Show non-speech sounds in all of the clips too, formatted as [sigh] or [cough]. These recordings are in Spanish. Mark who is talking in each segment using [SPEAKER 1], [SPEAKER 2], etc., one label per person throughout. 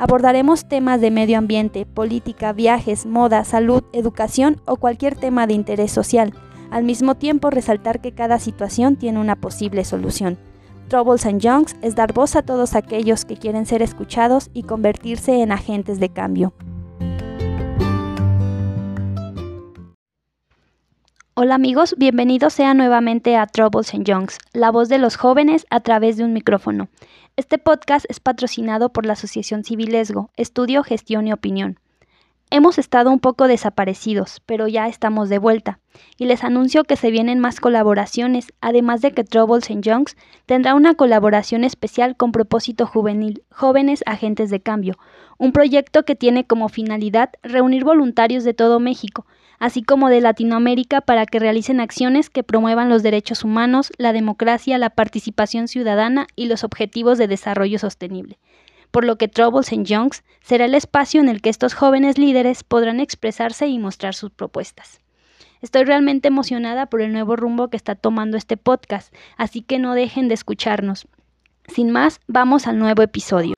[SPEAKER 1] Abordaremos temas de medio ambiente, política, viajes, moda, salud, educación o cualquier tema de interés social al mismo tiempo resaltar que cada situación tiene una posible solución. Troubles and es dar voz a todos aquellos que quieren ser escuchados y convertirse en agentes de cambio. Hola amigos, bienvenidos sean nuevamente a Troubles and la voz de los jóvenes a través de un micrófono. Este podcast es patrocinado por la Asociación Civilesgo, Estudio, Gestión y Opinión. Hemos estado un poco desaparecidos, pero ya estamos de vuelta, y les anuncio que se vienen más colaboraciones, además de que Troubles and Youngs tendrá una colaboración especial con propósito juvenil, Jóvenes Agentes de Cambio, un proyecto que tiene como finalidad reunir voluntarios de todo México, así como de Latinoamérica para que realicen acciones que promuevan los derechos humanos, la democracia, la participación ciudadana y los objetivos de desarrollo sostenible por lo que Troubles and Youngs será el espacio en el que estos jóvenes líderes podrán expresarse y mostrar sus propuestas. Estoy realmente emocionada por el nuevo rumbo que está tomando este podcast, así que no dejen de escucharnos. Sin más, vamos al nuevo episodio.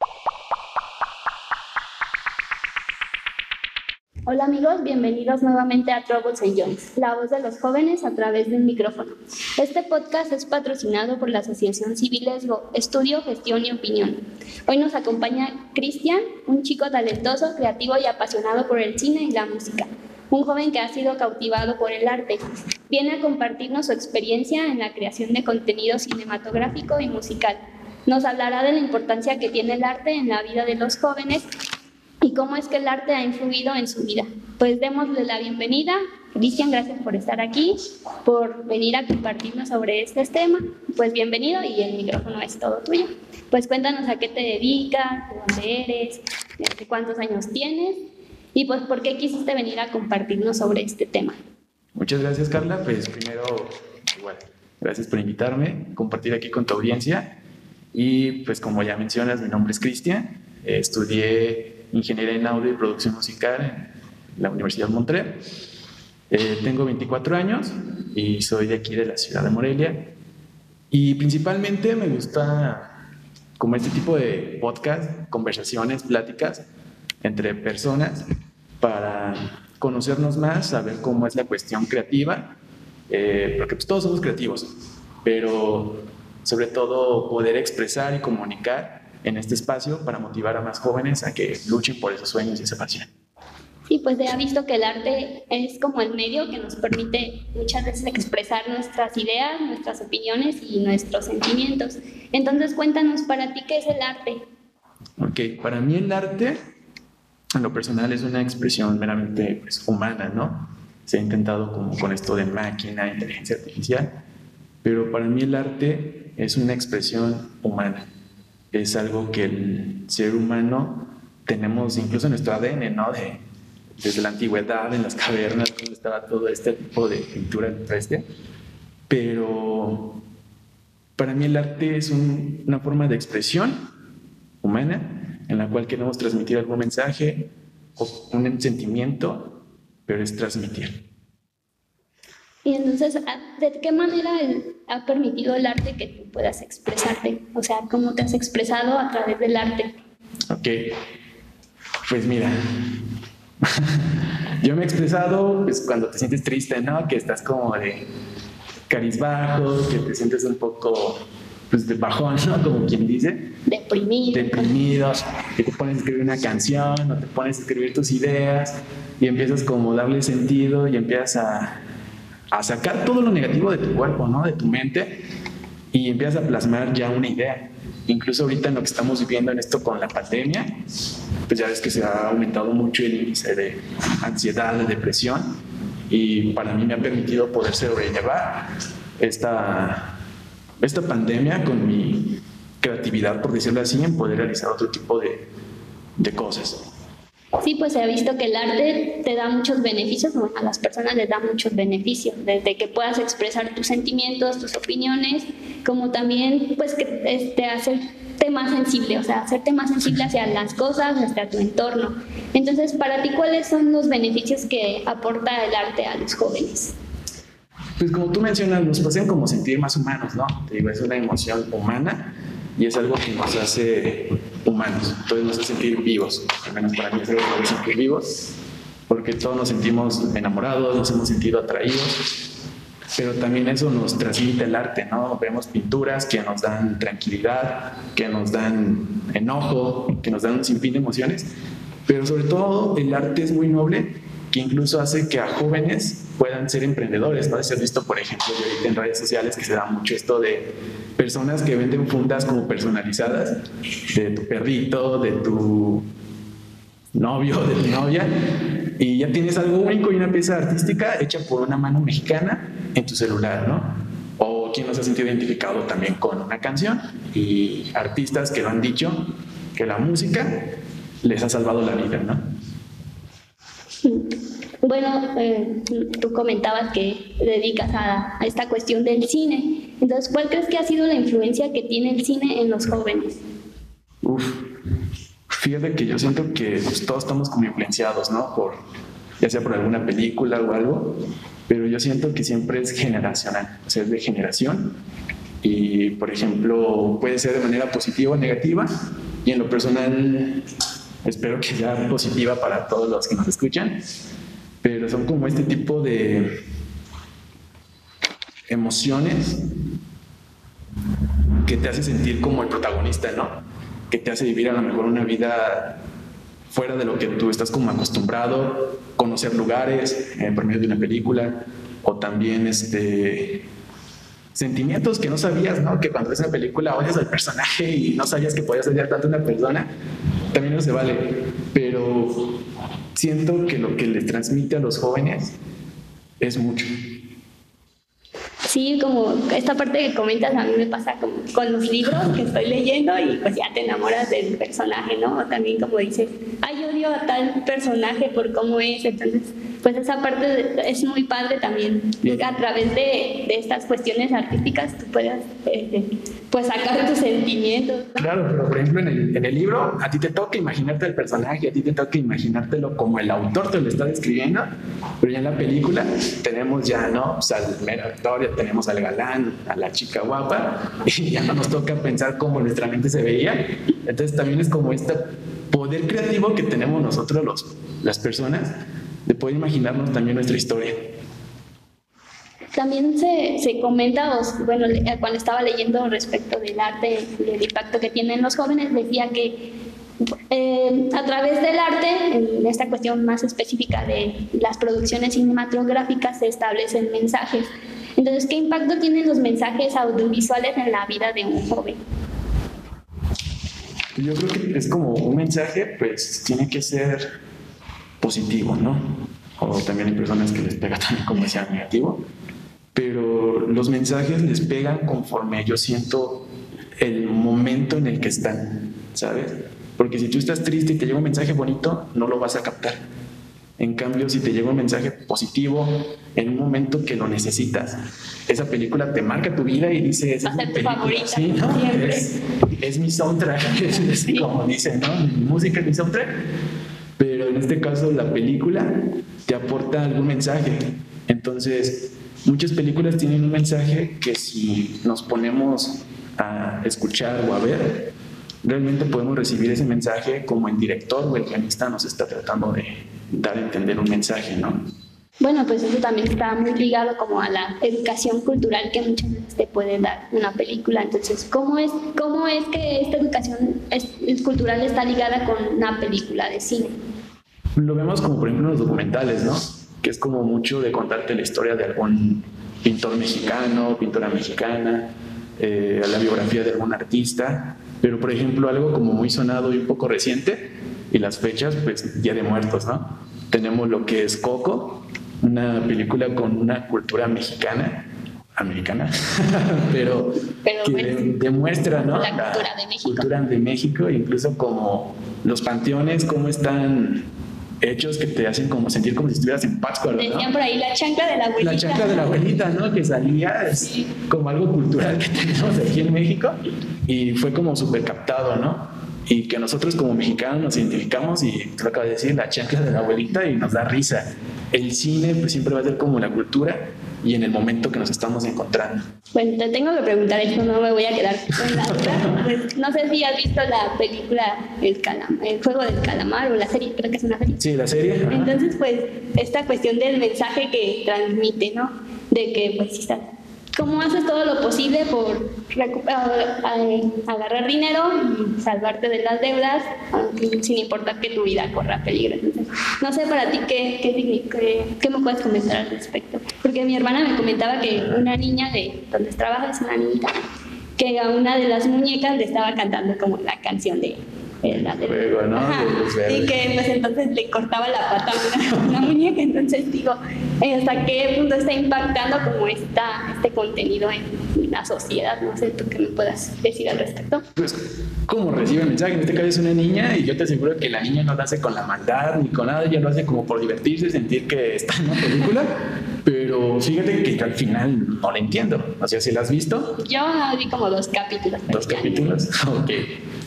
[SPEAKER 1] Hola amigos, bienvenidos nuevamente a Troubles and Youngs, la voz de los jóvenes a través de un micrófono. Este podcast es patrocinado por la Asociación Civil Esgo, Estudio, Gestión y Opinión. Hoy nos acompaña Cristian, un chico talentoso, creativo y apasionado por el cine y la música. Un joven que ha sido cautivado por el arte. Viene a compartirnos su experiencia en la creación de contenido cinematográfico y musical. Nos hablará de la importancia que tiene el arte en la vida de los jóvenes y cómo es que el arte ha influido en su vida. Pues démosle la bienvenida. Cristian, gracias por estar aquí, por venir a compartirnos sobre este tema. Pues bienvenido y el micrófono es todo tuyo. Pues cuéntanos a qué te dedicas, de dónde eres, de cuántos años tienes y pues por qué quisiste venir a compartirnos sobre este tema.
[SPEAKER 2] Muchas gracias Carla, pues primero igual, gracias por invitarme, compartir aquí con tu audiencia y pues como ya mencionas, mi nombre es Cristian, estudié ingeniería en audio y producción musical en la Universidad de Montreal. Eh, tengo 24 años y soy de aquí de la ciudad de Morelia. Y principalmente me gusta como este tipo de podcast, conversaciones, pláticas entre personas para conocernos más, saber cómo es la cuestión creativa, eh, porque pues todos somos creativos, pero sobre todo poder expresar y comunicar en este espacio para motivar a más jóvenes a que luchen por esos sueños y esa pasión.
[SPEAKER 1] Sí, pues se ha visto que el arte es como el medio que nos permite muchas veces expresar nuestras ideas, nuestras opiniones y nuestros sentimientos. Entonces cuéntanos para ti qué es el arte.
[SPEAKER 2] Ok, para mí el arte, en lo personal, es una expresión meramente pues, humana, ¿no? Se ha intentado como con esto de máquina, inteligencia artificial, pero para mí el arte es una expresión humana es algo que el ser humano tenemos incluso en nuestro ADN, ¿no? De, desde la antigüedad, en las cavernas, donde estaba todo este tipo de pintura en este. Pero para mí el arte es una forma de expresión humana en la cual queremos transmitir algún mensaje o un sentimiento, pero es transmitir.
[SPEAKER 1] Y entonces, ¿de qué manera ha permitido el arte que tú puedas expresarte? O sea, ¿cómo te has expresado a través del arte?
[SPEAKER 2] Ok, pues mira, [laughs] yo me he expresado pues, cuando te sientes triste, ¿no? Que estás como de carizbajo, que te sientes un poco pues, de bajón, ¿no? Como quien dice.
[SPEAKER 1] Deprimido.
[SPEAKER 2] Deprimido, que te pones a escribir una canción o te pones a escribir tus ideas y empiezas como a darle sentido y empiezas a a sacar todo lo negativo de tu cuerpo, ¿no? De tu mente y empiezas a plasmar ya una idea. Incluso ahorita en lo que estamos viviendo en esto con la pandemia, pues ya ves que se ha aumentado mucho el índice de ansiedad, de depresión y para mí me ha permitido poder sobrellevar esta, esta pandemia con mi creatividad, por decirlo así, en poder realizar otro tipo de, de cosas.
[SPEAKER 3] Sí, pues se ha visto que el arte te da muchos beneficios, bueno, a las personas les da muchos beneficios, desde que puedas expresar tus sentimientos, tus opiniones, como también pues que este, hacerte más sensible, o sea, hacerte más sensible hacia las cosas, hacia tu entorno. Entonces, para ti, ¿cuáles son los beneficios que aporta el arte a los jóvenes?
[SPEAKER 2] Pues como tú mencionas, nos hacen como sentir más humanos, ¿no? Te digo, es una emoción humana y es algo que nos hace humanos, entonces nos hace sentir vivos, al menos para mí es algo que sentir vivos, porque todos nos sentimos enamorados, nos hemos sentido atraídos, pero también eso nos transmite el arte, ¿no? Vemos pinturas que nos dan tranquilidad, que nos dan enojo, que nos dan un sinfín de emociones, pero sobre todo el arte es muy noble, que incluso hace que a jóvenes puedan ser emprendedores, ¿no? Se ha visto, por ejemplo, en redes sociales que se da mucho esto de personas que venden fundas como personalizadas de tu perrito, de tu novio, de tu novia, y ya tienes algo único y una pieza artística hecha por una mano mexicana en tu celular, ¿no? O quien nos ha sentido identificado también con una canción y artistas que lo han dicho que la música les ha salvado la vida, ¿no?
[SPEAKER 3] Bueno, eh, tú comentabas que dedicas a, esta cuestión del cine. Entonces, ¿cuál crees que ha sido la influencia que tiene el cine en los jóvenes?
[SPEAKER 2] Uf, fíjate que yo siento que todos estamos como influenciados, ¿no? Por, ya sea por alguna película o algo, pero yo siento que siempre es generacional, o sea, es de generación. Y, por ejemplo, puede ser de manera positiva o negativa, y en lo personal espero que sea positiva para todos los que nos escuchan, pero son como este tipo de emociones que te hace sentir como el protagonista, ¿no? Que te hace vivir a lo mejor una vida fuera de lo que tú estás como acostumbrado, conocer lugares eh, por medio de una película, o también este sentimientos que no sabías, ¿no? Que cuando ves una película odias al personaje y no sabías que podías odiar tanto a una persona, también no se vale. Pero siento que lo que le transmite a los jóvenes es mucho.
[SPEAKER 3] Sí, como esta parte que comentas a mí me pasa con los libros que estoy leyendo y pues ya te enamoras del personaje, ¿no? O también como dices, ay, odio a tal personaje por cómo es, entonces pues esa parte es muy padre también. A través de, de estas cuestiones artísticas tú puedes eh, pues sacar tus sentimientos.
[SPEAKER 2] Claro, pero por ejemplo en el, en el, libro a ti te toca imaginarte el personaje, a ti te toca imaginártelo como el autor te lo está describiendo, pero ya en la película tenemos ya, ¿no? O sea, al mero actor, ya tenemos al galán, a la chica guapa, [laughs] y ya no nos toca pensar cómo nuestra mente se veía. Entonces también es como este poder creativo que tenemos nosotros los, las personas de poder imaginarnos también nuestra historia.
[SPEAKER 3] También se, se comenta, bueno, cuando estaba leyendo respecto del arte, del impacto que tienen los jóvenes, decía que eh, a través del arte, en esta cuestión más específica de las producciones cinematográficas, se establecen mensajes. Entonces, ¿qué impacto tienen los mensajes audiovisuales en la vida de un joven?
[SPEAKER 2] Yo creo que es como un mensaje, pues tiene que ser positivo, ¿no? O también hay personas que les pega [laughs] también como decía negativo, pero los mensajes les pegan conforme yo siento el momento en el que están, ¿sabes? Porque si tú estás triste y te llega un mensaje bonito, no lo vas a captar. En cambio, si te llega un mensaje positivo en un momento que lo necesitas, esa película te marca tu vida y dice,
[SPEAKER 3] es, mi favorita,
[SPEAKER 2] ¿sí, ¿no? es, es, mi soundtrack, [laughs] es, como dicen, ¿no? Mi música es mi soundtrack pero en este caso la película te aporta algún mensaje. Entonces, muchas películas tienen un mensaje que si nos ponemos a escuchar o a ver, realmente podemos recibir ese mensaje como el director o el guionista nos está tratando de dar a entender un mensaje, ¿no?
[SPEAKER 3] Bueno, pues eso también está muy ligado como a la educación cultural que muchas veces te puede dar una película. Entonces, ¿cómo es, cómo es que esta educación cultural está ligada con una película de cine?
[SPEAKER 2] Lo vemos como por ejemplo en los documentales, ¿no? Que es como mucho de contarte la historia de algún pintor mexicano, pintora mexicana, eh, la biografía de algún artista, pero por ejemplo algo como muy sonado y un poco reciente, y las fechas, pues Día de Muertos, ¿no? Tenemos lo que es Coco, una película con una cultura mexicana, americana, [laughs] pero, que demuestra ¿no?
[SPEAKER 3] la cultura de México.
[SPEAKER 2] cultura de México, incluso como los panteones, cómo están hechos que te hacen como sentir como si estuvieras en ¿no?
[SPEAKER 3] Decían por ahí la chancla de la abuelita.
[SPEAKER 2] La chancla de la abuelita, ¿no? Que salía es como algo cultural que [laughs] tenemos aquí en México y fue como súper captado, ¿no? Y que nosotros como mexicanos nos identificamos y te lo acabo de decir, la chancla de la abuelita y nos da risa. El cine pues siempre va a ser como la cultura y en el momento que nos estamos encontrando.
[SPEAKER 3] Bueno, te tengo que preguntar esto, no me voy a quedar con la duda. Pues, no sé si has visto la película El, Calam el Juego del Calamar o la serie, creo que es una serie.
[SPEAKER 2] Sí, la serie.
[SPEAKER 3] Entonces, pues, esta cuestión del mensaje que transmite, ¿no? De que, pues, si estás cómo haces todo lo posible por agarrar dinero y salvarte de las deudas sin importar que tu vida corra peligro. Entonces, no sé para ti qué, qué, qué, me puedes comentar al respecto. Porque mi hermana me comentaba que una niña de donde trabajas, una niñita, que a una de las muñecas le estaba cantando como la canción de
[SPEAKER 2] el juego, ¿no?
[SPEAKER 3] Y que pues entonces le cortaba la pata a una, [laughs] una, muñeca. Entonces digo, ¿hasta qué punto está impactando como esta, este contenido en la sociedad? No sé tú qué me puedas decir al respecto.
[SPEAKER 2] Pues, ¿cómo recibe el mensaje? En este caso es una niña y yo te aseguro que la niña no lo hace con la maldad ni con nada, ella lo hace como por divertirse, sentir que está en una película. Pero fíjate que al final no la entiendo. O sea, ¿si la has visto?
[SPEAKER 3] Yo vi como dos capítulos.
[SPEAKER 2] ¿Dos capítulos? [laughs] Ok.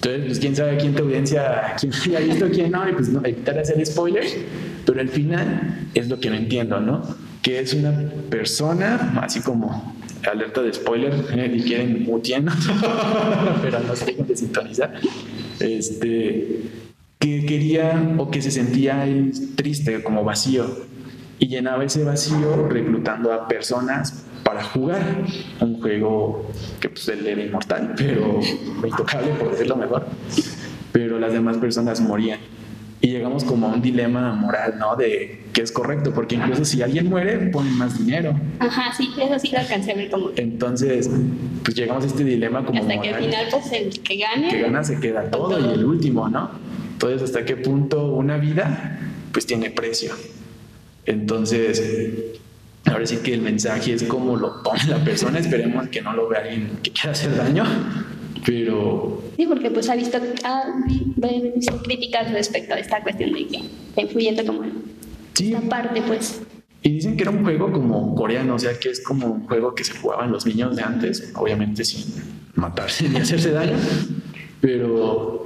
[SPEAKER 2] Entonces, pues quién sabe quién te audiencia, quién [laughs] ha visto, quién no, y pues no, evitar hacer spoilers, pero al final es lo que no entiendo, ¿no? Que es una persona, así como alerta de spoiler, [laughs] y quieren mutien, pero no se dejen de sintonizar, este, que quería o que se sentía triste, como vacío, y llenaba ese vacío reclutando a personas para jugar un juego que pues él era inmortal, pero intocable por decirlo mejor. Pero las demás personas morían. Y llegamos como a un dilema moral, ¿no? De qué es correcto, porque incluso si alguien muere, ponen más dinero.
[SPEAKER 3] Ajá, sí, eso sí lo alcancé a ver como.
[SPEAKER 2] Entonces, pues llegamos a este dilema como.
[SPEAKER 3] Hasta que al final, pues el que gane.
[SPEAKER 2] Que gana se queda todo y el último, ¿no? Entonces, ¿hasta qué punto una vida, pues tiene precio? Entonces, ahora sí que el mensaje es como lo tome la persona, esperemos que no lo vea alguien que quiera hacer daño, pero...
[SPEAKER 3] Sí, porque pues ha visto, ha visto críticas respecto a esta cuestión de que está influyendo como
[SPEAKER 2] sí.
[SPEAKER 3] esta parte, pues.
[SPEAKER 2] Y dicen que era un juego como coreano, o sea, que es como un juego que se jugaban los niños de antes, obviamente sin matarse ni hacerse daño, pero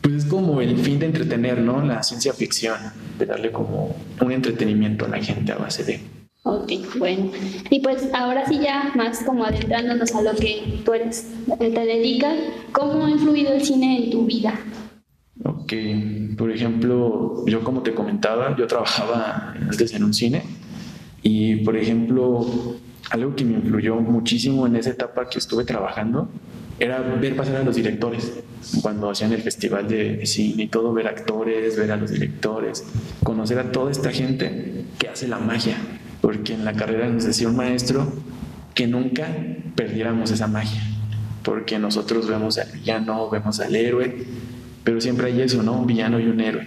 [SPEAKER 2] pues es como el fin de entretener, ¿no? La ciencia ficción, de darle como un entretenimiento a la gente a base de...
[SPEAKER 3] Ok, bueno. Y pues ahora sí ya más como adentrándonos a lo que tú eres, te dedicas, ¿cómo ha influido el cine en tu vida?
[SPEAKER 2] Ok, por ejemplo, yo como te comentaba, yo trabajaba antes en un cine y por ejemplo, algo que me influyó muchísimo en esa etapa que estuve trabajando era ver pasar a los directores cuando hacían el festival de cine y todo, ver actores, ver a los directores, conocer a toda esta gente que hace la magia, porque en la carrera nos decía un maestro que nunca perdiéramos esa magia, porque nosotros vemos al villano, vemos al héroe, pero siempre hay eso, ¿no? Un villano y un héroe.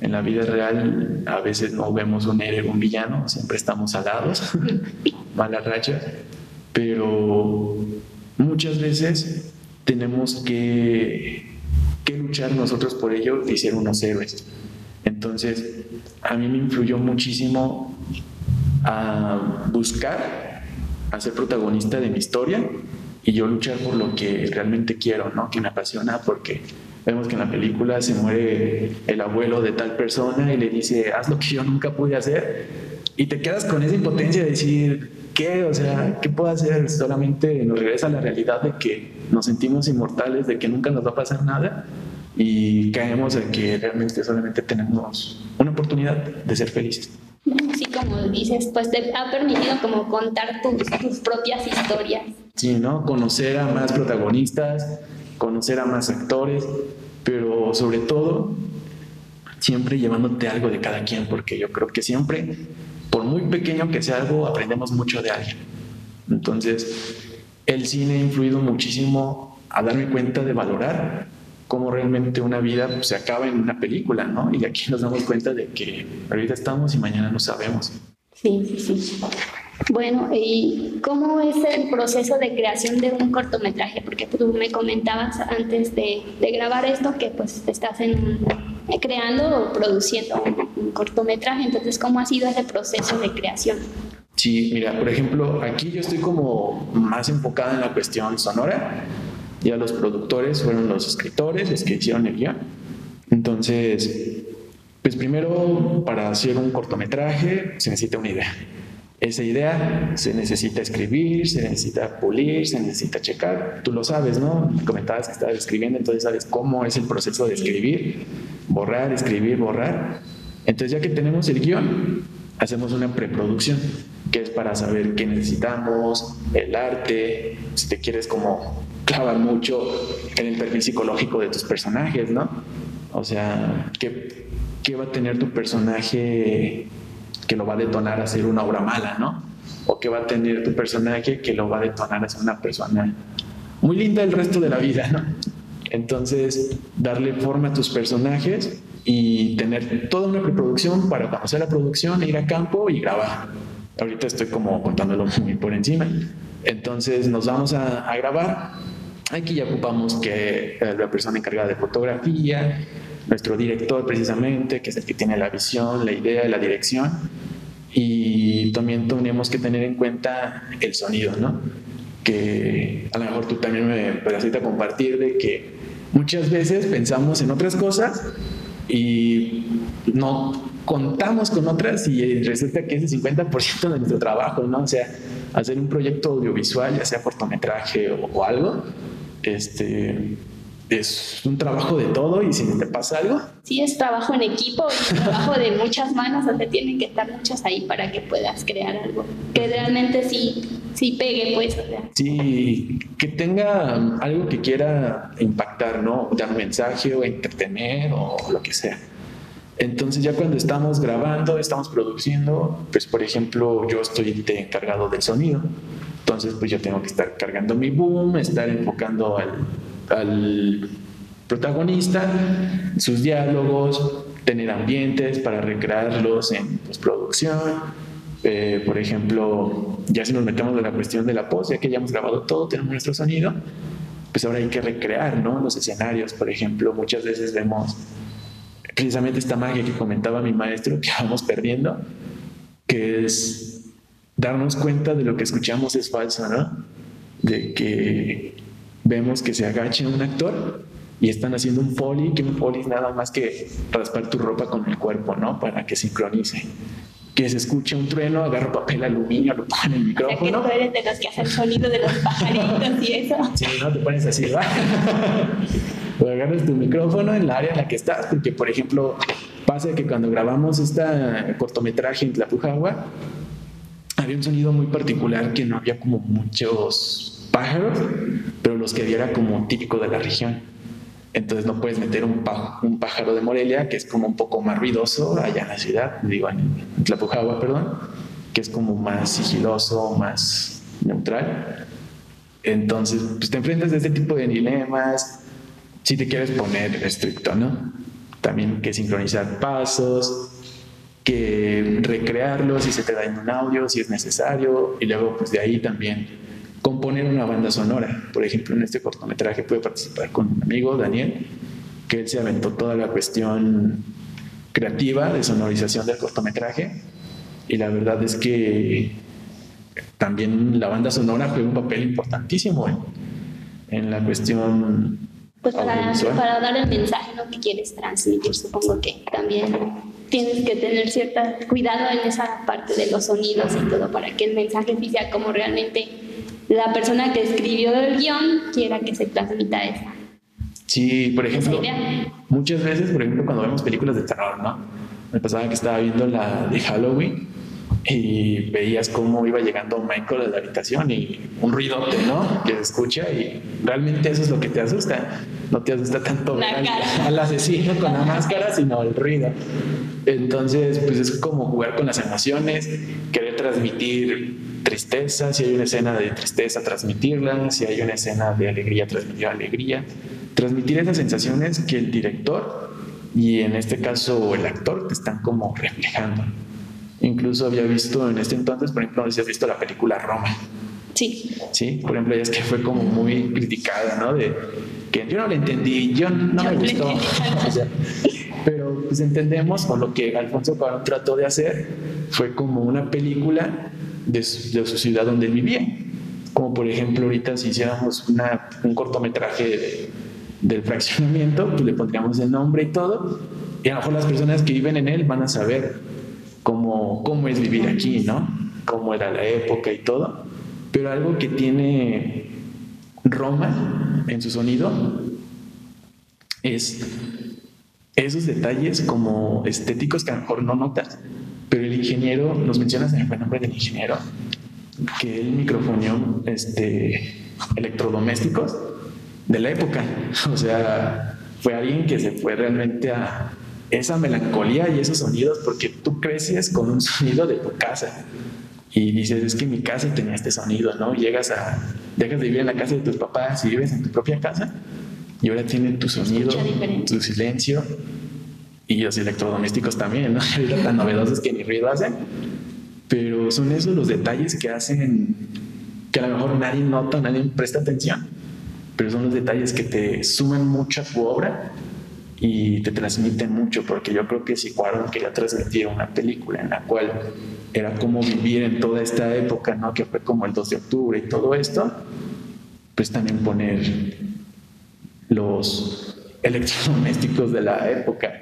[SPEAKER 2] En la vida real a veces no vemos un héroe, un villano, siempre estamos alados, [laughs] mala racha, pero muchas veces tenemos que, luchar nosotros por ello y ser unos héroes. Entonces, a mí me influyó muchísimo a buscar a ser protagonista de mi historia y yo luchar por lo que realmente quiero, ¿no? Que me apasiona porque vemos que en la película se muere el abuelo de tal persona y le dice, haz lo que yo nunca pude hacer y te quedas con esa impotencia de decir, ¿qué? O sea, ¿qué puedo hacer? Solamente nos regresa la realidad de que nos sentimos inmortales, de que nunca nos va a pasar nada y caemos en que realmente solamente tenemos una oportunidad de ser felices.
[SPEAKER 3] Sí, como dices, pues te ha permitido como contar tus, tus propias historias.
[SPEAKER 2] Sí, ¿no? Conocer a más protagonistas, conocer a más actores, pero sobre todo siempre llevándote algo de cada quien, porque yo creo que siempre por muy pequeño que sea algo, aprendemos mucho de alguien. Entonces, el cine ha influido muchísimo a darme cuenta de valorar cómo realmente una vida pues, se acaba en una película, ¿no? Y aquí nos damos cuenta de que ahorita estamos y mañana no sabemos.
[SPEAKER 3] Sí, sí, sí. Bueno, ¿y cómo es el proceso de creación de un cortometraje? Porque tú me comentabas antes de, de grabar esto que pues estás en, creando o produciendo un, cortometraje. Entonces, ¿cómo ha sido ese proceso de creación?
[SPEAKER 2] Sí, mira, por ejemplo, aquí yo estoy como más enfocada en la cuestión sonora. Ya los productores fueron los escritores, los que hicieron el guion. Entonces, pues primero, para hacer un cortometraje se necesita una idea. Esa idea se necesita escribir, se necesita pulir, se necesita checar. Tú lo sabes, ¿no? Me comentabas que estabas escribiendo, entonces sabes cómo es el proceso de escribir, borrar, escribir, borrar. Entonces ya que tenemos el guion, hacemos una preproducción, que es para saber qué necesitamos, el arte, si te quieres como clavar mucho en el perfil psicológico de tus personajes, ¿no? O sea, qué, qué va a tener tu personaje que lo va a detonar a ser una obra mala, ¿no? O que va a tener tu personaje que lo va a detonar a ser una persona muy linda el resto de la vida, ¿no? Entonces, darle forma a tus personajes y tener toda una preproducción para conocer la producción, ir a campo y grabar. Ahorita estoy como contándolo muy por encima. Entonces, nos vamos a, grabar. Aquí ya ocupamos que eh, la persona encargada de fotografía, nuestro director precisamente, que es el que tiene la visión, la idea, la dirección. Y también tenemos que tener en cuenta el sonido, ¿no? Que a lo mejor tú también me puedes compartir de que muchas veces pensamos en otras cosas y no contamos con otras y resulta que es el 50% de nuestro trabajo, ¿no? O sea, hacer un proyecto audiovisual, ya sea cortometraje o, o algo, este, es un trabajo de todo y si te pasa algo.
[SPEAKER 3] Sí, es trabajo en equipo, es trabajo de muchas manos, donde tienen que estar muchas ahí para que puedas crear algo que realmente sí, sí pegue, pues.
[SPEAKER 2] Sí, que tenga algo que quiera impactar, ¿no? Dar un mensaje o entretener o lo que sea. Entonces ya cuando estamos grabando, estamos produciendo, pues por ejemplo yo estoy encargado del sonido. Entonces pues yo tengo que estar cargando mi boom, estar enfocando al al protagonista, sus diálogos, tener ambientes para recrearlos en postproducción. Eh, por ejemplo, ya si nos metemos en la cuestión de la post, ya que ya hemos grabado todo, tenemos nuestro sonido, pues ahora hay que recrear ¿no? los escenarios. Por ejemplo, muchas veces vemos precisamente esta magia que comentaba mi maestro que vamos perdiendo, que es darnos cuenta de lo que escuchamos es falso, ¿no? De que vemos que se agacha un actor y están haciendo un foley, que un foley es nada más que raspar tu ropa con el cuerpo, ¿no? Para que sincronice. Que se escuche un trueno, agarra papel aluminio, lo pone en el micrófono.
[SPEAKER 3] O sea, que tú eres de los que hacen sonido de los pajaritos y eso. [laughs]
[SPEAKER 2] Sí, no te pones así, ¿verdad? o [laughs] agarras tu micrófono en la área en la que estás, porque, por ejemplo, pasa que cuando grabamos este cortometraje en Tlapujagua, había un sonido muy particular que no había como muchos pájaros, pero los que había como típico de la región. Entonces no puedes meter un, un pájaro de Morelia, que es como un poco más ruidoso allá en la ciudad, digo, en Tlapujagua, perdón, que es como más sigiloso, más neutral. Entonces, pues te enfrentas a este tipo de dilemas. Si te quieres poner estricto, ¿no? También que sincronizar pasos, que recrearlos si se te da en un audio, si es necesario, y luego pues de ahí también componer una banda sonora. Por ejemplo, en este cortometraje pude participar con un amigo, Daniel, que él se aventó toda la cuestión creativa de sonorización del cortometraje y la verdad es que también la banda sonora juega un papel importantísimo en, la cuestión
[SPEAKER 3] pues para, para, dar el mensaje ¿no? que quieres transmitir supongo que también tienes que tener cierto cuidado en esa parte de los sonidos y todo para que el mensaje sea como realmente la persona que escribió el guion quiera que se transmita esa.
[SPEAKER 2] Sí, por ejemplo, muchas veces, por ejemplo, cuando vemos películas de terror, ¿no? Me pasaba que estaba viendo la de Halloween y veías cómo iba llegando Michael a la habitación y un ruidote, ¿no? Que se escucha y realmente eso es lo que te asusta. No te asusta tanto al, [laughs] al, asesino con la máscara, sino el ruido. Entonces, pues es como jugar con las emociones, querer transmitir tristeza, si hay una escena de tristeza, transmitirla, si hay una escena de alegría, transmitir alegría, transmitir esas sensaciones que el director y en este caso el actor te están como reflejando. Incluso había visto en este entonces, por ejemplo, no sé si has visto la película Roma.
[SPEAKER 3] Sí.
[SPEAKER 2] Sí, por ejemplo, es que fue como muy criticada, ¿no? De que yo no la entendí, yo no me gustó. [laughs] pero pues entendemos, o lo que Alfonso Cuarón trató de hacer, fue como una película de su, de su ciudad donde él vivía. Como por ejemplo ahorita si hiciéramos una, un cortometraje de, del fraccionamiento, pues le pondríamos el nombre y todo, y a lo mejor las personas que viven en él van a saber cómo, cómo es vivir aquí, ¿no? Cómo era la época y todo. Pero algo que tiene Roma en su sonido es esos detalles como estéticos que a lo mejor no notas, pero el ingeniero, nos mencionas en el nombre del ingeniero, que él microfoneó este, electrodomésticos de la época. [laughs] O sea, fue alguien que se fue realmente a esa melancolía y esos sonidos porque tú creces con un sonido de tu casa y dices, es que mi casa tenía este sonido, ¿no? Llegas a, dejas de vivir en la casa de tus papás y vives en tu propia casa y ahora tiene tu sonido, tu silencio y los electrodomésticos también, ¿no? [laughs] Tan novedosos que ni ruido hacen, pero son esos los detalles que hacen que a lo mejor nadie nota, nadie presta atención pero son los detalles que te suman mucho a tu obra y te transmiten mucho, porque yo creo que si Cuarón quería transmitir una película en la cual era como vivir en toda esta época, ¿no? que fue como el 2 de octubre y todo esto, pues también poner los electrodomésticos de la época,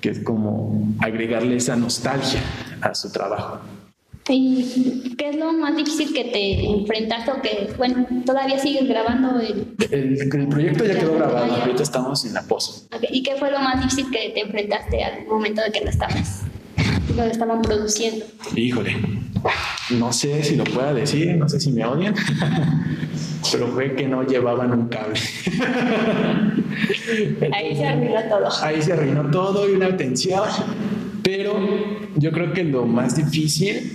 [SPEAKER 2] que es como agregarle esa nostalgia a su trabajo.
[SPEAKER 3] ¿Y qué es lo más difícil que te enfrentaste o que, bueno, todavía sigues grabando?
[SPEAKER 2] El, el, proyecto ya quedó grabado, ahorita estamos en la posa.
[SPEAKER 3] ¿Y qué fue lo más difícil que te enfrentaste al momento de que lo estabas, lo estaban produciendo?
[SPEAKER 2] Híjole, no sé si lo pueda decir, no sé si me odian, [laughs] pero fue que no llevaban un cable. [laughs]
[SPEAKER 3] Ahí se arruinó todo.
[SPEAKER 2] Ahí se arruinó todo y una atención, pero yo creo que lo más difícil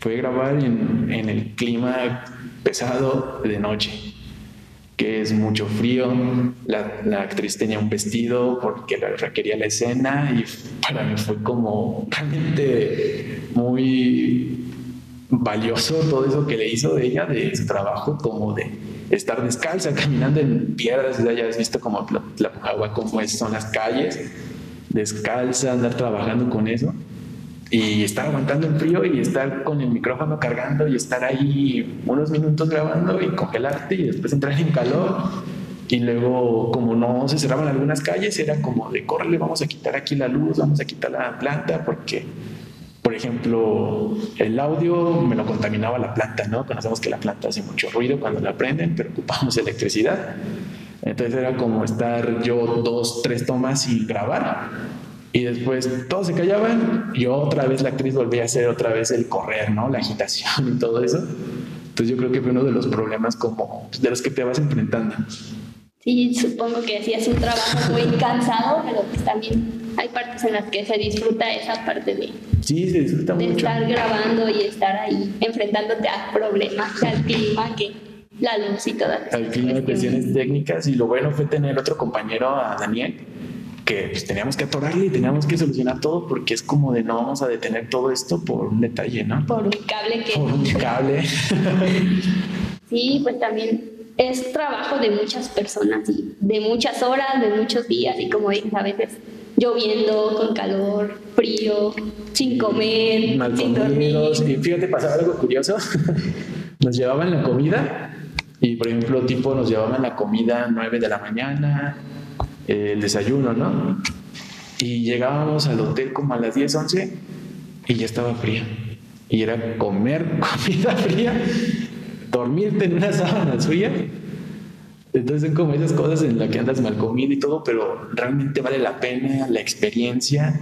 [SPEAKER 2] fue grabar en, en el clima pesado de noche, que es mucho frío. La, la, actriz tenía un vestido porque requería la escena y para mí fue como realmente muy valioso todo eso que le hizo de ella, de su trabajo, como de estar descalza, caminando en piedras, ya has visto como la, la agua, como son las calles, descalza, andar trabajando con eso y estar aguantando el frío y estar con el micrófono cargando y estar ahí unos minutos grabando y congelarte y después entrar en calor. Y luego, como no se cerraban algunas calles, era como de córrele, vamos a quitar aquí la luz, vamos a quitar la planta, porque, por ejemplo, el audio me lo contaminaba la planta, ¿no? Conocemos que la planta hace mucho ruido cuando la prenden, pero ocupamos [laughs] electricidad. Entonces era como estar yo dos, tres tomas y grabar y después todos se callaban y otra vez la actriz volvía a hacer otra vez el correr, ¿no? La agitación y todo eso. Entonces yo creo que fue uno de los problemas como de los que te vas enfrentando.
[SPEAKER 3] Sí, supongo que hacías un trabajo muy [laughs] cansado, pero pues también hay partes en las que se disfruta esa parte de,
[SPEAKER 2] sí, se disfruta
[SPEAKER 3] de
[SPEAKER 2] mucho.
[SPEAKER 3] estar grabando y estar ahí enfrentándote a problemas, al clima, que la luz y todas
[SPEAKER 2] Al clima, cuestiones técnicas. Y lo bueno fue tener otro compañero, a Daniel, que pues, teníamos que atorarle y teníamos que solucionar todo porque es como de no vamos a detener todo esto por un detalle, ¿no?
[SPEAKER 3] Por un cable que...
[SPEAKER 2] Por un cable. [laughs]
[SPEAKER 3] sí, pues también es trabajo de muchas personas y de muchas horas, de muchos días y como dices, a veces lloviendo, con calor, frío, sin comer,
[SPEAKER 2] Mal
[SPEAKER 3] sin
[SPEAKER 2] comidos.
[SPEAKER 3] dormir.
[SPEAKER 2] Y fíjate, pasaba algo curioso. [laughs] nos llevaban la comida y, por ejemplo, tipo, nos llevaban la comida 9 de la mañana, el desayuno, ¿no? Y llegábamos al hotel como a las 10, 11 y ya estaba fría. Y era comer [laughs] comida fría, dormirte en unas sábanas frías. Entonces son como esas cosas en las que andas mal comido y todo, pero realmente vale la pena la experiencia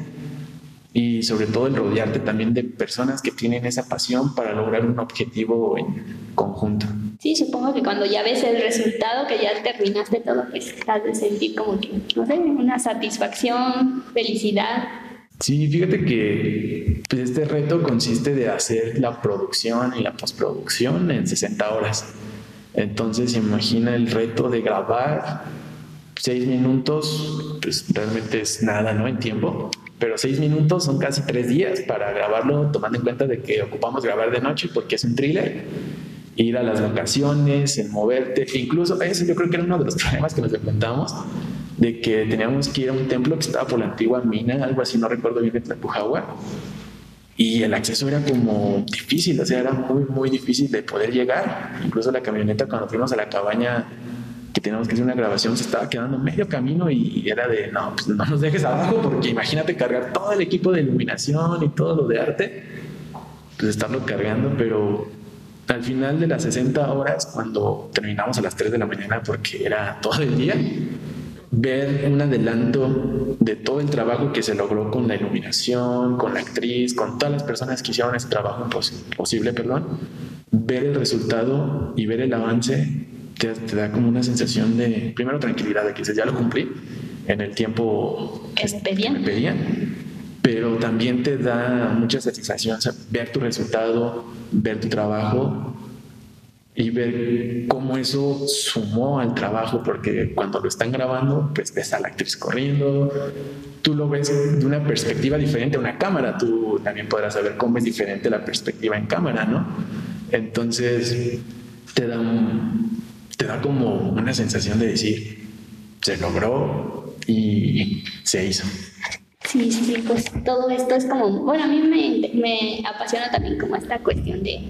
[SPEAKER 2] y sobre todo el rodearte también de personas que tienen esa pasión para lograr un objetivo en conjunto.
[SPEAKER 3] Sí, supongo que cuando ya ves el resultado, que ya terminaste todo, pues has de sentir como que, no sé, una satisfacción, felicidad.
[SPEAKER 2] Sí, fíjate que pues, este reto consiste de hacer la producción y la postproducción en 60 horas. Entonces, imagina el reto de grabar seis minutos, pues realmente es nada, ¿no? En tiempo. Pero seis minutos son casi tres días para grabarlo, tomando en cuenta de que ocupamos grabar de noche porque es un thriller ir a las vacaciones, en moverte, e incluso eso yo creo que era uno de los [laughs] problemas que nos enfrentamos, de que teníamos que ir a un templo que estaba por la antigua mina, algo así, no recuerdo bien, de Tlapujagua, y el acceso era como difícil, o sea, era muy, muy difícil de poder llegar. Incluso la camioneta, cuando fuimos a la cabaña que teníamos que hacer una grabación, se estaba quedando medio camino y era de, no, pues no nos dejes abajo, porque imagínate cargar todo el equipo de iluminación y todo lo de arte, pues estarlo cargando, pero al final de las 60 horas, cuando terminamos a las 3 de la mañana, porque era todo el día, ver un adelanto de todo el trabajo que se logró con la iluminación, con la actriz, con todas las personas que hicieron ese trabajo posible, perdón, ver el resultado y ver el avance te, da como una sensación de, primero tranquilidad, de que ya lo cumplí en el tiempo
[SPEAKER 3] que, me
[SPEAKER 2] pedían, pero también te da mucha satisfacción ver tu resultado, ver tu trabajo y ver cómo eso sumó al trabajo, porque cuando lo están grabando, pues ves a la actriz corriendo, tú lo ves de una perspectiva diferente a una cámara, tú también podrás saber cómo es diferente la perspectiva en cámara, ¿no? Entonces, te da, te da como una sensación de decir, se logró y se hizo.
[SPEAKER 3] Sí, sí, pues todo esto es como, bueno, a mí me, me apasiona también como esta cuestión de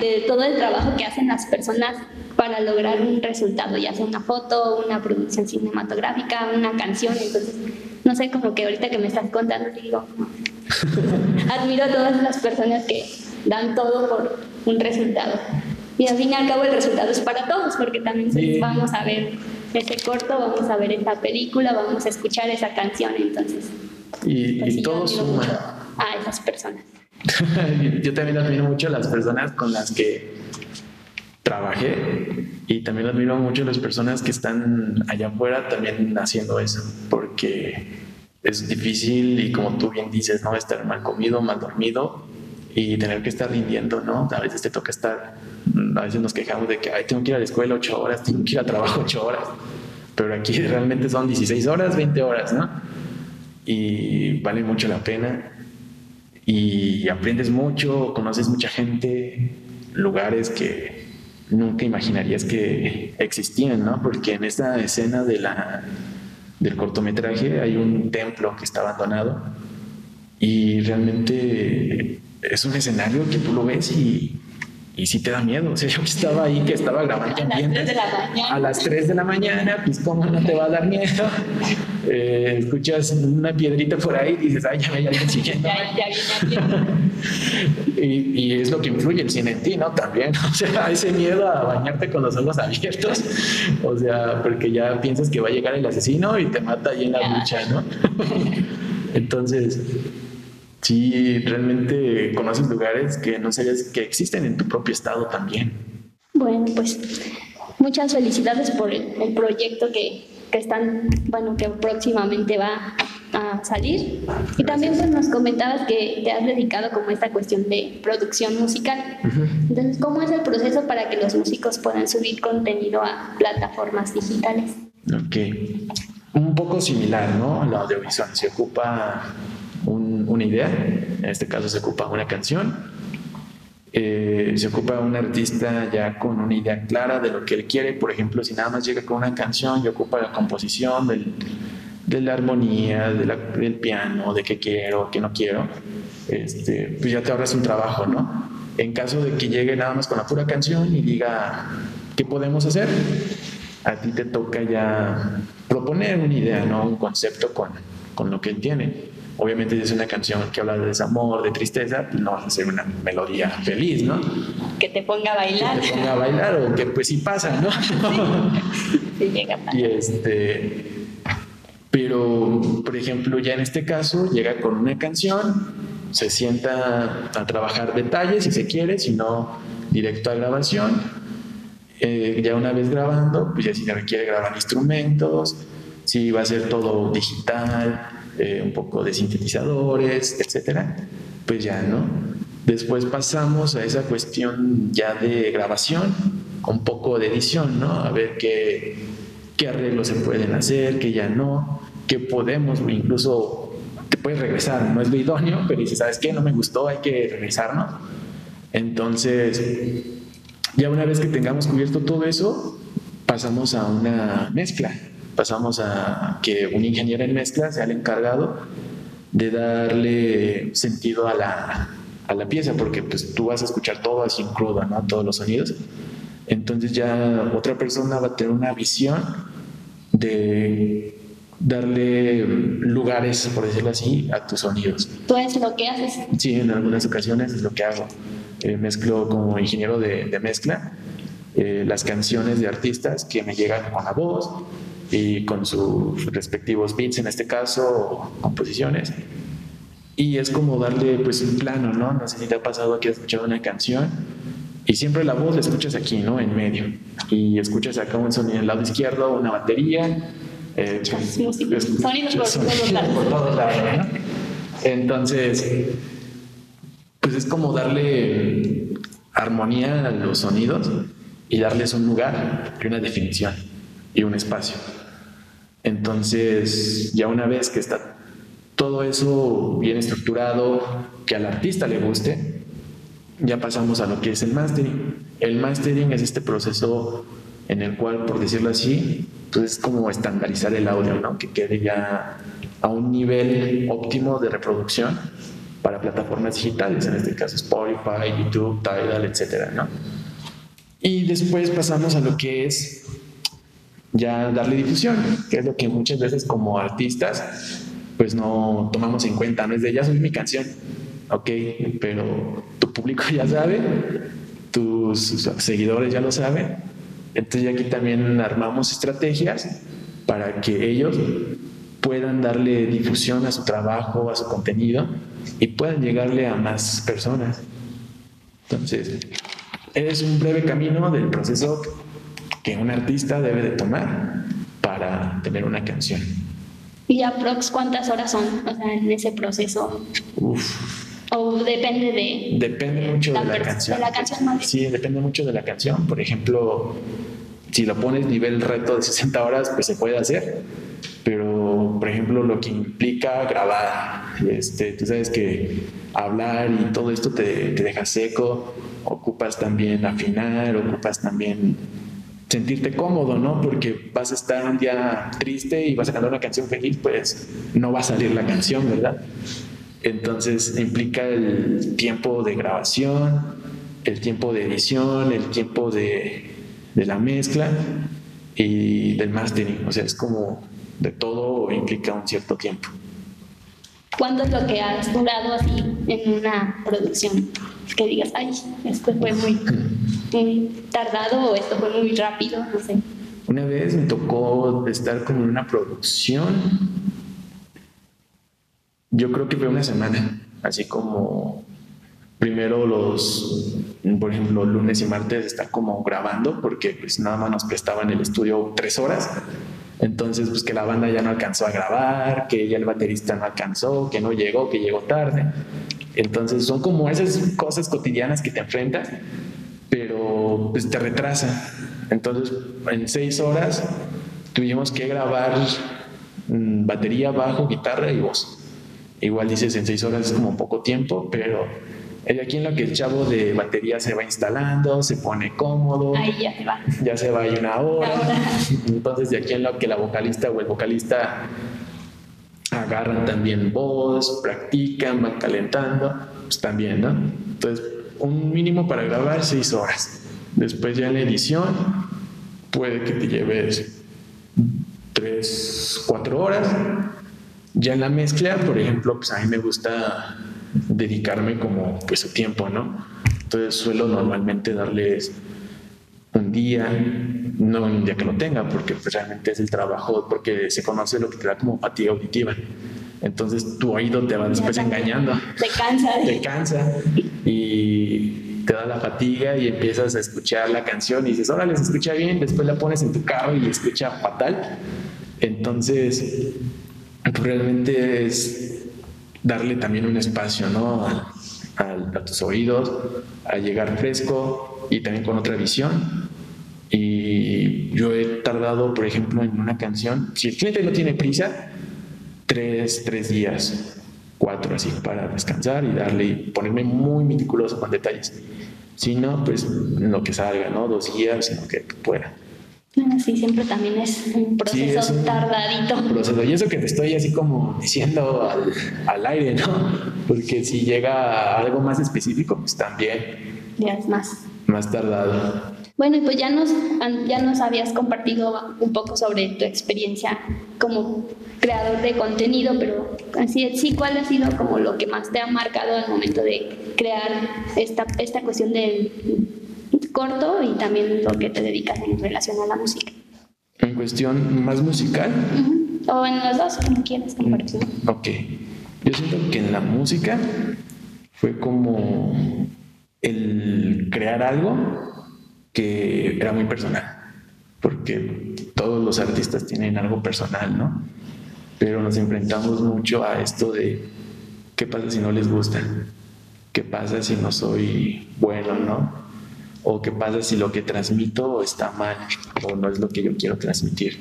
[SPEAKER 3] de todo el trabajo que hacen las personas para lograr un resultado, ya sea una foto, una producción cinematográfica, una canción. Entonces, no sé, como que ahorita que me estás contando, digo, [laughs] admiro a todas las personas que dan todo por un resultado. Y al fin y al cabo el resultado es para todos, porque también vamos a ver ese corto, vamos a ver esta película, vamos a escuchar esa canción, entonces.
[SPEAKER 2] Y, pues todo suma.
[SPEAKER 3] A esas personas. [laughs]
[SPEAKER 2] yo también admiro mucho a las personas con las que trabajé y también admiro mucho a las personas que están allá afuera también haciendo eso, porque es difícil y como tú bien dices, ¿no? Estar mal comido, mal dormido y tener que estar rindiendo, ¿no? A veces te toca estar, a veces nos quejamos de que, ay, tengo que ir a la escuela ocho horas, tengo que ir a trabajo ocho horas, pero aquí realmente son 16 horas, 20 horas, ¿no? Y vale mucho la pena y aprendes mucho, conoces mucha gente, lugares que nunca imaginarías que existían, ¿no? Porque en esta escena de la, del cortometraje hay un templo que está abandonado y realmente es un escenario que tú lo ves y y sí te da miedo. O sea, yo que estaba ahí, que estaba grabando
[SPEAKER 3] a las,
[SPEAKER 2] a las 3 de la mañana, pues cómo no te va a dar miedo. Eh, escuchas una piedrita por ahí y dices, ay, ya hay alguien siguiendo. [laughs] y, y, es lo que influye el cine en ti, ¿no? También, [laughs] o sea, ese miedo a bañarte con los ojos abiertos, o sea, porque ya piensas que va a llegar el asesino y te mata ahí en la lucha, ¿no? [laughs] Entonces, sí, realmente conoces lugares que no sabías que existen en tu propio estado también.
[SPEAKER 3] Bueno, pues muchas felicidades por el, proyecto que, que, están, bueno, que próximamente va a salir. Y también pues, nos comentabas que te has dedicado como a esta cuestión de producción musical. Entonces, ¿cómo es el proceso para que los músicos puedan subir contenido a plataformas digitales?
[SPEAKER 2] Ok. Un poco similar, ¿no? A la audiovisual. Se ocupa una idea, en este caso se ocupa una canción, eh, se ocupa un artista ya con una idea clara de lo que él quiere, por ejemplo, si nada más llega con una canción y ocupa la composición de la armonía, del piano, de qué quiero, qué no quiero, este, pues ya te ahorras un trabajo, ¿no? En caso de que llegue nada más con la pura canción y diga, ¿qué podemos hacer? A ti te toca ya proponer una idea, ¿no? Un concepto con, con lo que él tiene. Obviamente si es una canción que habla de desamor, de tristeza, pues no vas a hacer una melodía feliz, ¿no?
[SPEAKER 3] Que te ponga a bailar.
[SPEAKER 2] Que te ponga a bailar o que pues sí pasa, ¿no? [laughs]
[SPEAKER 3] Sí, llega a
[SPEAKER 2] Y este... Pero, por ejemplo, ya en este caso llega con una canción, se sienta a trabajar detalles si se quiere, si no, directo a grabación. Eh, ya una vez grabando, pues ya si requiere grabar instrumentos, si va a ser todo digital, eh, un poco de sintetizadores, etcétera, pues ya, ¿no? Después pasamos a esa cuestión ya de grabación, un poco de edición, ¿no? A ver qué, qué arreglos se pueden hacer, qué ya no, qué podemos, incluso te puedes regresar, no es lo idóneo, pero dices, ¿sabes qué? No me gustó, hay que regresar, ¿no? Entonces, ya una vez que tengamos cubierto todo eso, pasamos a una mezcla pasamos a que un ingeniero en mezcla sea el encargado de darle sentido a la, a la pieza, porque pues tú vas a escuchar todo así en crudo, ¿no? Todos los sonidos. Entonces ya otra persona va a tener una visión de darle lugares, por decirlo así, a tus sonidos.
[SPEAKER 3] ¿Tú es lo que haces?
[SPEAKER 2] Sí, en algunas ocasiones es lo que hago. Eh, mezclo como ingeniero de, de mezcla eh, las canciones de artistas que me llegan con la voz y con sus respectivos beats en este caso, o composiciones. Y es como darle pues un plano, ¿no? No sé si te ha pasado que has escuchado una canción y siempre la voz la escuchas aquí, ¿no? En medio. Y escuchas acá un sonido en el lado izquierdo, una batería.
[SPEAKER 3] Eh, sonidos por.
[SPEAKER 2] Por todos lados ¿no? Entonces, pues es como darle armonía a los sonidos y darles un lugar y una definición y un espacio. Entonces, ya una vez que está todo eso bien estructurado, que al artista le guste, ya pasamos a lo que es el mastering. El mastering es este proceso en el cual, por decirlo así, pues es como estandarizar el audio, ¿no? que quede ya a un nivel óptimo de reproducción para plataformas digitales, en este caso Spotify, YouTube, Tidal, etcétera, ¿no? Y después pasamos a lo que es ya darle difusión, que es lo que muchas veces como artistas pues no tomamos en cuenta, no es de ya soy mi canción, ok, pero tu público [laughs] ya sabe, tus seguidores ya lo saben, entonces aquí también armamos estrategias para que ellos puedan darle difusión a su trabajo, a su contenido y puedan llegarle a más personas. Entonces, es un breve camino del proceso que un artista debe de tomar para tener una canción.
[SPEAKER 3] ¿Y aprox cuántas horas son o sea, en ese proceso?
[SPEAKER 2] Uf.
[SPEAKER 3] ¿O depende de...?
[SPEAKER 2] Depende mucho de la canción.
[SPEAKER 3] De la canción más
[SPEAKER 2] Sí, depende mucho de la canción. Por ejemplo, si lo pones nivel reto de 60 horas, pues se puede hacer. Pero, por ejemplo, lo que implica grabar, este, tú sabes que hablar y todo esto te, te deja seco, ocupas también afinar, ocupas también sentirte cómodo, ¿no? Porque vas a estar un día triste y vas a cantar una canción feliz, pues no va a salir la canción, ¿verdad? Entonces implica el tiempo de grabación, el tiempo de edición, el tiempo de, de la mezcla y del mastering. O sea, es como de todo implica un cierto tiempo.
[SPEAKER 3] ¿Cuánto es lo que has durado así en una producción? Que digas, ay, esto fue muy, tardado o esto fue muy rápido, no sé.
[SPEAKER 2] Una vez me tocó estar como en una producción, yo creo que fue una semana, así como primero los, por ejemplo, lunes y martes estar como grabando, porque pues nada más nos prestaban el estudio tres horas entonces, pues que la banda ya no alcanzó a grabar, que ya el baterista no alcanzó, que no llegó, que llegó tarde. Entonces, son como esas cosas cotidianas que te enfrentas, pero pues te retrasa. Entonces, en seis horas tuvimos que grabar mm, batería, bajo, guitarra y voz. Igual dices, en seis horas es como poco tiempo, pero es aquí en lo que el chavo de batería se va instalando, se pone cómodo.
[SPEAKER 3] Ahí ya se va.
[SPEAKER 2] Ya se va ahí una hora. Entonces, de aquí en lo que la vocalista o el vocalista agarran también voz, practican, van calentando, pues también, ¿no? Entonces, un mínimo para grabar seis horas. Después ya en la edición puede que te lleves tres, cuatro horas. Ya en la mezcla, por ejemplo, pues a mí me gusta dedicarme como pues su tiempo, ¿no? Entonces suelo normalmente darles un día, no un día que lo tenga, porque pues, realmente es el trabajo, porque se conoce lo que te da como fatiga auditiva. Entonces tu oído te va después engañando.
[SPEAKER 3] Te cansa. [laughs]
[SPEAKER 2] Te cansa y te da la fatiga y empiezas a escuchar la canción y dices, órale, se escucha bien, después la pones en tu carro y escucha fatal. Entonces, pues, realmente es darle también un espacio ¿no? a, tus oídos, a llegar fresco y también con otra visión. Y yo he tardado, por ejemplo, en una canción, si el cliente no tiene prisa, tres, tres días, cuatro así, para descansar y darle y ponerme muy meticuloso con detalles. Si no, pues lo que salga, ¿no? Dos días, lo que pueda.
[SPEAKER 3] Sí, siempre también es un proceso
[SPEAKER 2] es un
[SPEAKER 3] tardadito.
[SPEAKER 2] Proceso. Y eso que te estoy así como diciendo al, al aire, ¿no? Porque si llega a algo más específico, pues también
[SPEAKER 3] Ya es más.
[SPEAKER 2] más tardado.
[SPEAKER 3] Bueno, y pues ya nos, ya nos habías compartido un poco sobre tu experiencia como creador de contenido, pero así sí, ¿cuál ha sido como lo que más te ha marcado al momento de crear esta, esta cuestión del corto y también lo que te dedicas en relación a la música?
[SPEAKER 2] En cuestión más musical.
[SPEAKER 3] O en los dos, como quieras compartir.
[SPEAKER 2] Ok. Yo siento que en la música fue como el crear algo que era muy personal, porque todos los artistas tienen algo personal, ¿no? Pero nos enfrentamos mucho a esto de qué pasa si no les gusta, qué pasa si no soy bueno, ¿no? O qué pasa si lo que transmito está mal o no es lo que yo quiero transmitir.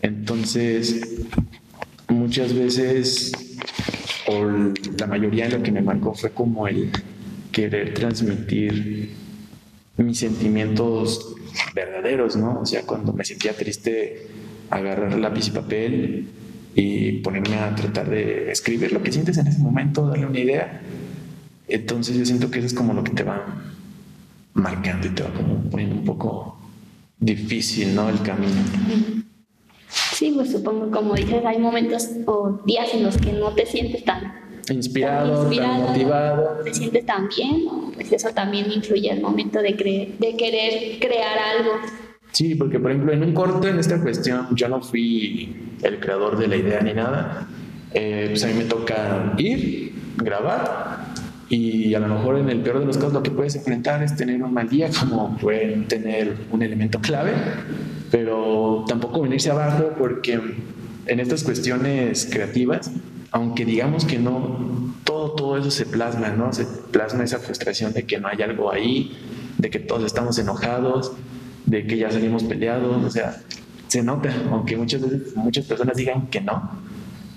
[SPEAKER 2] Entonces, muchas veces, o la mayoría de lo que me marcó fue como el querer transmitir mis sentimientos verdaderos, ¿no? O sea, cuando me sentía triste, agarrar lápiz y papel y ponerme a tratar de escribir lo que sientes en ese momento, darle una idea. Entonces yo siento que eso es como lo que te va marcando y te va poniendo un poco difícil, ¿no? El camino.
[SPEAKER 3] Sí, pues supongo, como dices, hay momentos o días en los que no te sientes tan
[SPEAKER 2] Inspirado, tan
[SPEAKER 3] inspirado,
[SPEAKER 2] motivado.
[SPEAKER 3] te sientes tan bien, pues eso también influye al momento de querer crear algo.
[SPEAKER 2] Sí, porque por ejemplo en un corto en esta cuestión yo no fui el creador de la idea ni nada. Eh, pues a mí me toca ir, grabar y a lo mejor en el peor de los casos lo que puedes enfrentar es tener un mal día como pueden tener un elemento clave, pero tampoco venirse abajo porque en estas cuestiones creativas, aunque digamos que no, todo, todo eso se plasma, ¿no? Se plasma esa frustración de que no hay algo ahí, de que todos estamos enojados, de que ya salimos peleados, o sea, se nota, aunque muchas veces muchas personas digan que no,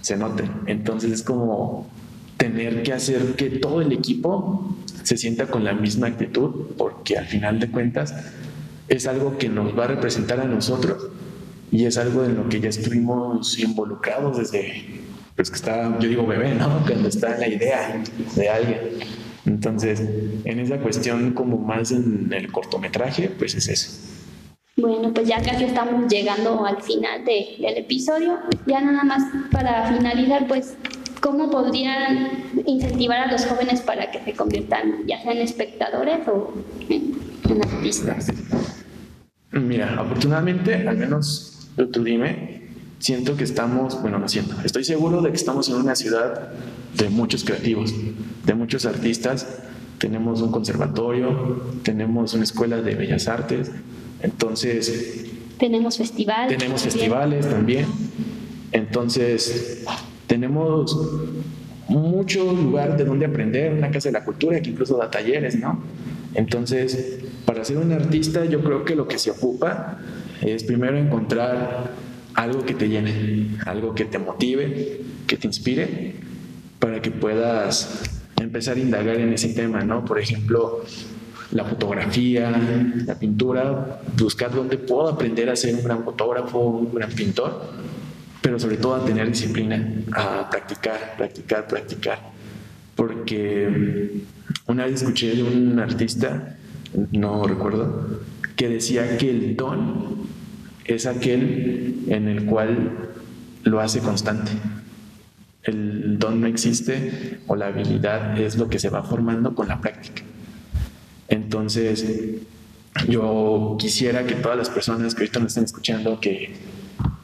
[SPEAKER 2] se nota. Entonces es como tener que hacer que todo el equipo se sienta con la misma actitud, porque al final de cuentas es algo que nos va a representar a nosotros y es algo en lo que ya estuvimos involucrados desde pues que está, yo digo bebé, ¿no? [laughs] Cuando está la idea de alguien. Entonces, en esa cuestión como más en el cortometraje, pues es eso.
[SPEAKER 3] Bueno, pues ya casi estamos llegando al final de- del episodio. Ya nada más para finalizar, pues, ¿cómo podrían incentivar a los jóvenes para que se conviertan ya sea en espectadores o en, en artistas?
[SPEAKER 2] Mira, afortunadamente, al menos tú dime, siento que estamos, bueno, no siento, estoy seguro de que estamos en una ciudad de muchos creativos, de muchos artistas. Tenemos un conservatorio, tenemos una escuela de bellas artes, entonces
[SPEAKER 3] Tenemos festivales.
[SPEAKER 2] tenemos
[SPEAKER 3] también.
[SPEAKER 2] festivales también. Entonces, tenemos mucho lugar de donde aprender, una casa de la cultura que incluso da talleres, ¿no? Entonces, para ser un artista, yo creo que lo que se ocupa es primero encontrar algo que te llene, algo que te motive, que te inspire, para que puedas empezar a indagar en ese tema, ¿no? Por ejemplo, la fotografía, la pintura, buscar dónde puedo aprender a ser un gran fotógrafo, un gran pintor, pero sobre todo a tener disciplina, a practicar, practicar, practicar. Porque una vez escuché de un artista, no recuerdo, que decía que el don es aquel en el cual lo hace constante. El don no existe o la habilidad es lo que se va formando con la práctica. Entonces, yo quisiera que todas las personas que ahorita nos estén escuchando, que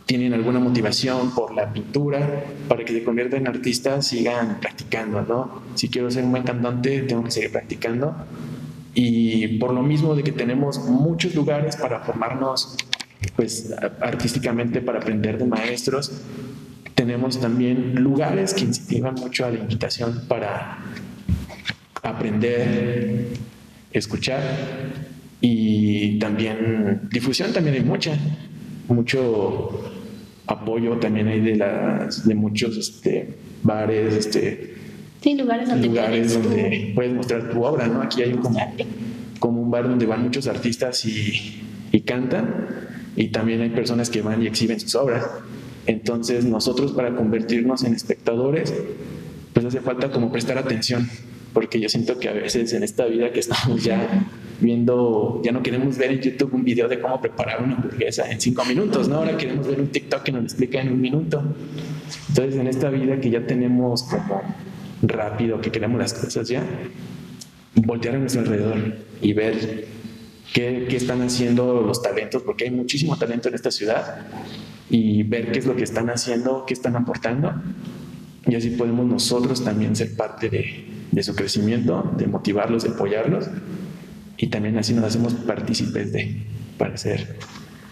[SPEAKER 2] tienen alguna motivación por la pintura, para que se conviertan en artistas, sigan practicando, ¿no? Si quiero ser un buen cantante, tengo que seguir practicando. Y por lo mismo de que tenemos muchos lugares para formarnos, pues, artísticamente, para aprender de maestros, tenemos también lugares que incentivan mucho a la invitación para aprender, escuchar y también difusión también hay mucha, mucho apoyo también hay de las de muchos este, bares, este,
[SPEAKER 3] Sí, lugares donde
[SPEAKER 2] lugares donde puedes mostrar tu obra, ¿no? Aquí hay un como, un bar donde van muchos artistas y, y cantan y también hay personas que van y exhiben sus obras. Entonces nosotros para convertirnos en espectadores, pues hace falta como prestar atención, porque yo siento que a veces en esta vida que estamos ya viendo, ya no queremos ver en YouTube un video de cómo preparar una hamburguesa en cinco minutos, ¿no? Ahora queremos ver un TikTok que nos explica en un minuto. Entonces en esta vida que ya tenemos como rápido, que queremos las cosas ya, voltear a nuestro alrededor y ver qué, están haciendo los talentos, porque hay muchísimo talento en esta ciudad, y ver qué es lo que están haciendo, qué están aportando, y así podemos nosotros también ser parte de, su crecimiento, de motivarlos, de apoyarlos y también así nos hacemos partícipes de, para ser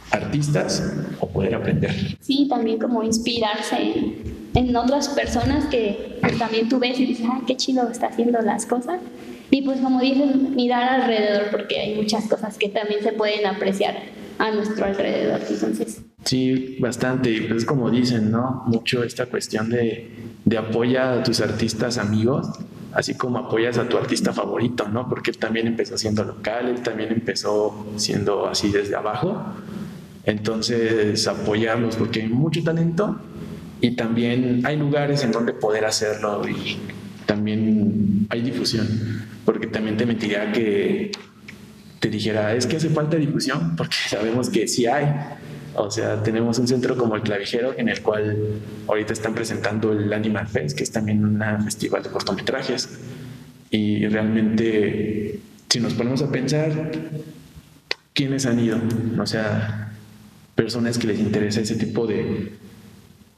[SPEAKER 2] artistas o poder aprender.
[SPEAKER 3] Sí, también como inspirarse en, otras personas que también tú ves y dices, ay, qué chido está haciendo las cosas. Y pues como dices, mirar alrededor porque hay muchas cosas que también se pueden apreciar a nuestro alrededor. Entonces...
[SPEAKER 2] Sí, bastante. Pues como dicen, ¿no? Mucho esta cuestión de, de apoya a tus artistas amigos así como apoyas a tu artista favorito, ¿no? Porque él también empezó siendo local, él también empezó siendo así desde abajo. Entonces, apoyarlos porque hay mucho talento y también hay lugares en donde poder hacerlo y también hay difusión, porque también te mentiría que te dijera, es que hace falta difusión, porque [laughs] sabemos que sí hay, o sea, tenemos un centro como el Clavijero, en el cual ahorita están presentando el Animal Fest, que es también un festival de cortometrajes. Y realmente, si nos ponemos a pensar, ¿quiénes han ido? O sea, personas que les interesa ese tipo de,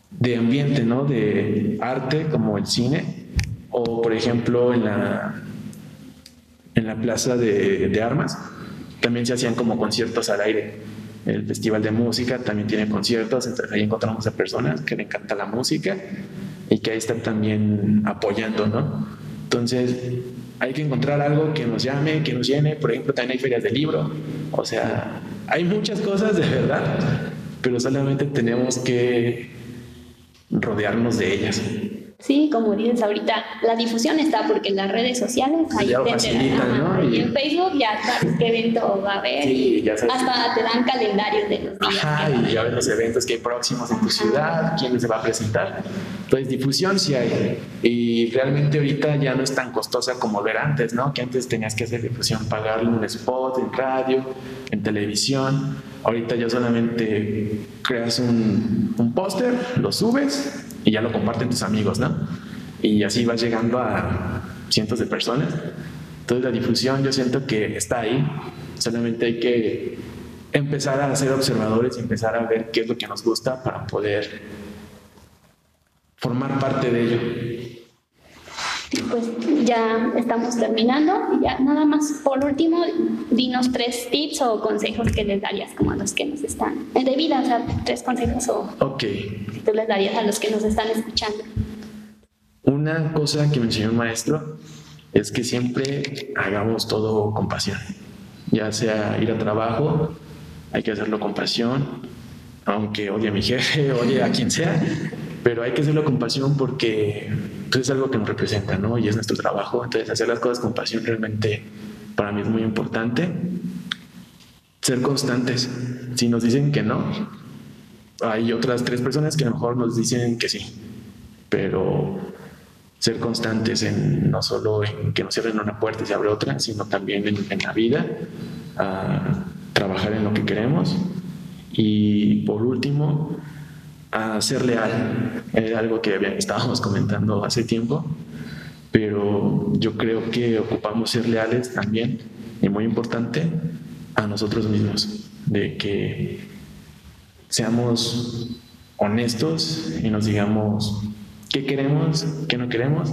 [SPEAKER 2] de ambiente, ¿no? De arte, como el cine, o por ejemplo en la, en la plaza de, de armas, también se hacían como conciertos al aire el Festival de Música también tiene conciertos, entonces ahí encontramos a personas que le encanta la música y que ahí están también apoyando, ¿no? Entonces hay que encontrar algo que nos llame, que nos llene, por ejemplo también hay ferias de libro, o sea, hay muchas cosas de verdad, pero solamente tenemos que rodearnos de ellas.
[SPEAKER 3] Sí, como dices ahorita, la difusión está porque en las redes sociales ahí
[SPEAKER 2] ya facilitan, ¿no?
[SPEAKER 3] Y, en Facebook ya sabes qué evento va a haber. Sí, ya sabes. Hasta te dan calendarios de los días.
[SPEAKER 2] Ajá, y ya ves los eventos que hay próximos en tu ciudad, quién se va a presentar. Entonces, difusión sí hay. Y realmente ahorita ya no es tan costosa como ver antes, ¿no? Que antes tenías que hacer difusión, pagarle un spot en radio, en televisión. Ahorita ya solamente creas un, un póster, lo subes y ya lo comparten tus amigos, ¿no? Y así vas llegando a cientos de personas. Entonces la difusión yo siento que está ahí, solamente hay que empezar a ser observadores y empezar a ver qué es lo que nos gusta para poder formar parte de ello
[SPEAKER 3] pues ya estamos terminando. Y ya nada más, por último, dinos tres tips o consejos que les darías como a los que nos están, de vida, o sea, tres consejos o
[SPEAKER 2] okay.
[SPEAKER 3] que tú les darías a los que nos están escuchando.
[SPEAKER 2] Una cosa que me enseñó un maestro es que siempre hagamos todo con pasión. Ya sea ir a trabajo, hay que hacerlo con pasión, aunque odie a mi jefe, [laughs] odie a quien sea, pero hay que hacerlo con pasión porque pues, es algo que nos representa, ¿no? Y es nuestro trabajo. Entonces, hacer las cosas con pasión realmente para mí es muy importante. Ser constantes. Si nos dicen que no, hay otras tres personas que a lo mejor nos dicen que sí, pero ser constantes en no solo en que nos cierren una puerta y se abre otra, sino también en, la vida, trabajar en lo que queremos. Y por último, a ser leal. Es algo que estábamos comentando hace tiempo, pero yo creo que ocupamos ser leales también, y muy importante, a nosotros mismos, de que seamos honestos y nos digamos qué queremos, qué no queremos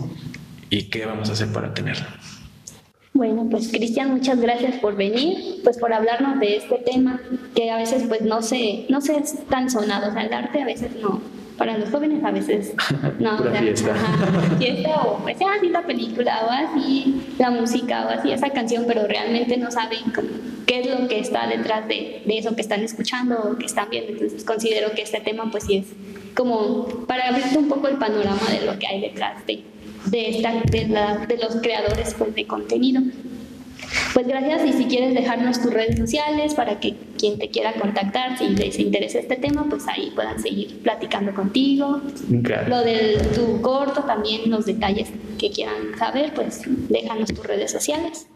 [SPEAKER 2] y qué vamos a hacer para tenerlo.
[SPEAKER 3] Bueno, pues Cristian, muchas gracias por venir, pues por hablarnos de este tema que a veces pues no se, no se es tan sonado, o sea, el arte a veces no, para los jóvenes a veces [laughs] no,
[SPEAKER 2] Pura fiesta.
[SPEAKER 3] fiesta o pues así la película o así la música o así esa canción, pero realmente no saben qué es lo que está detrás de, de eso que están escuchando o que están viendo, entonces considero que este tema pues sí es como para abrirte un poco el panorama de lo que hay detrás de de, esta, de, la, de los creadores pues, de contenido. pues gracias y si quieres dejarnos tus redes sociales para que quien te quiera contactar, si les interesa este tema, pues ahí puedan seguir platicando contigo. Lo de tu corto, también los detalles que quieran saber, pues déjanos tus redes sociales.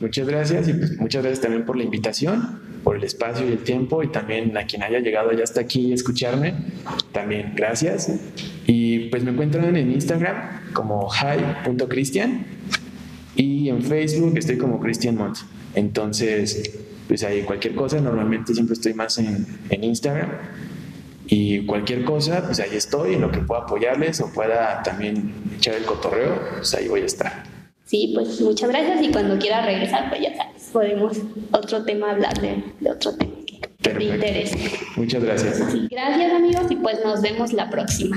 [SPEAKER 2] Muchas gracias y pues muchas gracias también por la invitación, por el espacio y el tiempo y también a quien haya llegado ya hasta aquí a escucharme, también gracias. Y pues me encuentran en Instagram como hi.cristian y en Facebook estoy como Cristian Mont. Entonces, pues ahí cualquier cosa, normalmente siempre estoy más en, en Instagram y cualquier cosa, pues ahí estoy, en lo que pueda apoyarles o pueda también echar el cotorreo, pues ahí voy a estar.
[SPEAKER 3] Sí, pues muchas gracias y cuando quiera regresar, pues ya sabes, podemos otro tema hablar de, otro tema que, te interese.
[SPEAKER 2] Muchas gracias.
[SPEAKER 3] gracias amigos y pues nos vemos la próxima.